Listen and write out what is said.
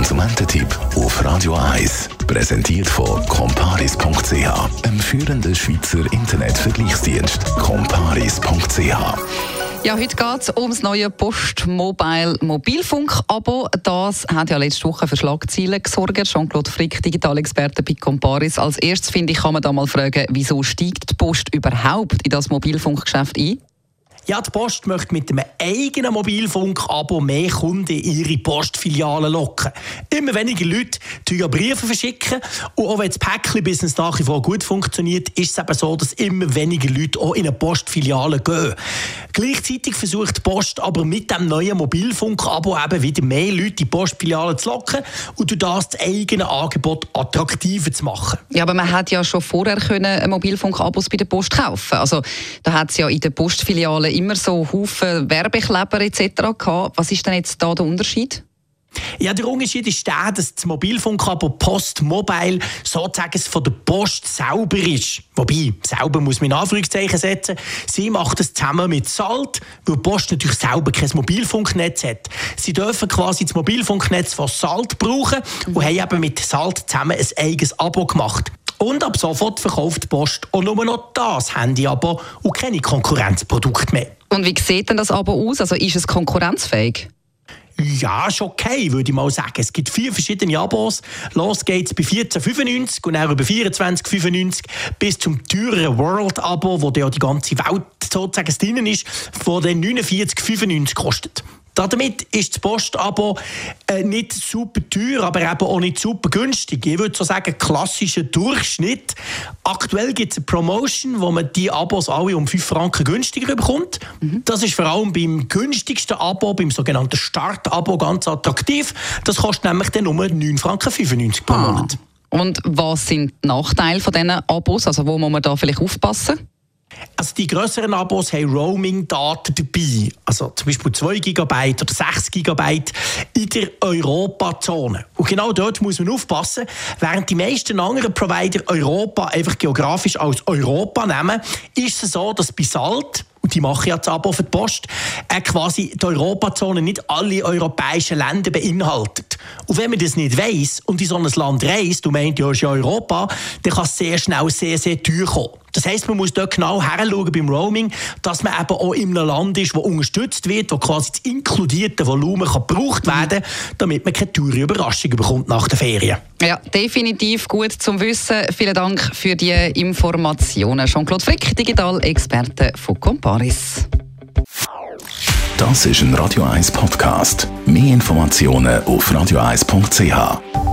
Konsumententipp auf Radio 1. Präsentiert von comparis.ch, einem führenden Schweizer Internetvergleichsdienst. comparis.ch ja, heute geht es ums neue Post-Mobile Mobilfunk-Abo. Das hat ja letzte Woche für Schlagzeilen gesorgt. Jean-Claude Frick, Digitalexperte bei Comparis. Als erstes, finde ich, kann man da mal fragen, wieso steigt die Post überhaupt in das Mobilfunkgeschäft ein? Ja, die Post möchte mit einem eigenen Mobilfunk-Abo mehr Kunden in ihre Postfilialen locken. Immer weniger Leute verschicken Briefe verschicken. Und auch wenn das Päckchen-Business nach wie vor gut funktioniert, ist es eben so, dass immer weniger Leute auch in eine Postfiliale gehen. Gleichzeitig versucht die Post aber mit dem neuen Mobilfunk-Abo eben wieder mehr Leute in die Postfilialen zu locken und durch das das eigene Angebot attraktiver zu machen. Ja, aber man hat ja schon vorher können Mobilfunk-Abos bei der Post kaufen. Also da hat es ja in den Postfilialen immer so Haufen Werbekleber etc. gehabt. Was ist denn jetzt da der Unterschied? Ja, der Unterschied ist der, dass das Mobilfunkabo Post Mobile sozusagen von der Post selber ist. Wobei, selber muss man in Anführungszeichen setzen. Sie macht das zusammen mit Salt, weil die Post natürlich selber kein Mobilfunknetz hat. Sie dürfen quasi das Mobilfunknetz von Salt brauchen und haben eben mit Salt zusammen ein eigenes Abo gemacht. Und ab sofort verkauft die Post auch nur noch das Handy-Abo und keine Konkurrenzprodukte mehr. Und wie sieht denn das Abo aus? Also ist es konkurrenzfähig? Ja, ist okay, würde ich mal sagen. Es gibt vier verschiedene Abos. Los geht's bei 14,95 und dann über 24,95 bis zum teureren World-Abo, wo ja die ganze Welt sozusagen drin ist, wo dann 49,95 kostet. Damit ist das Postabo äh, nicht super teuer, aber eben auch nicht super günstig. Ich würde so sagen, klassischer Durchschnitt. Aktuell gibt es eine Promotion, wo man die Abos alle um 5 Franken günstiger bekommt. Mhm. Das ist vor allem beim günstigsten Abo, beim sogenannten Start-Abo, ganz attraktiv. Das kostet nämlich dann nur 9,95 Franken pro ah. Monat. Und was sind die Nachteile von diesen Abos? Also wo muss man da vielleicht aufpassen? Also die größeren Abos haben Roaming-Daten dabei, also zum Beispiel 2 GB oder 6 GB in der Europazone. Und genau dort muss man aufpassen. Während die meisten anderen Provider Europa einfach geografisch als Europa nehmen, ist es so, dass bei Salt und die machen ja das Abo für die Post, äh, quasi die Europazone nicht alle europäischen Länder beinhaltet. Und wenn man das nicht weiss und in so ein Land reist und meint, ja, ist ja Europa, dann kann es sehr schnell sehr, sehr teuer kommen. Das heisst, man muss dort genau heranschauen beim Roaming, dass man eben auch in einem Land ist, das unterstützt wird, wo quasi das inkludierte Volumen kann gebraucht werden kann, damit man keine teure Überraschung bekommt nach den Ferien. Ja, definitiv gut zum Wissen. Vielen Dank für die Informationen. Jean-Claude Frick, Digital-Experte von Comparis. Das ist ein Radio 1 Podcast. Mehr Informationen auf radio1.ch.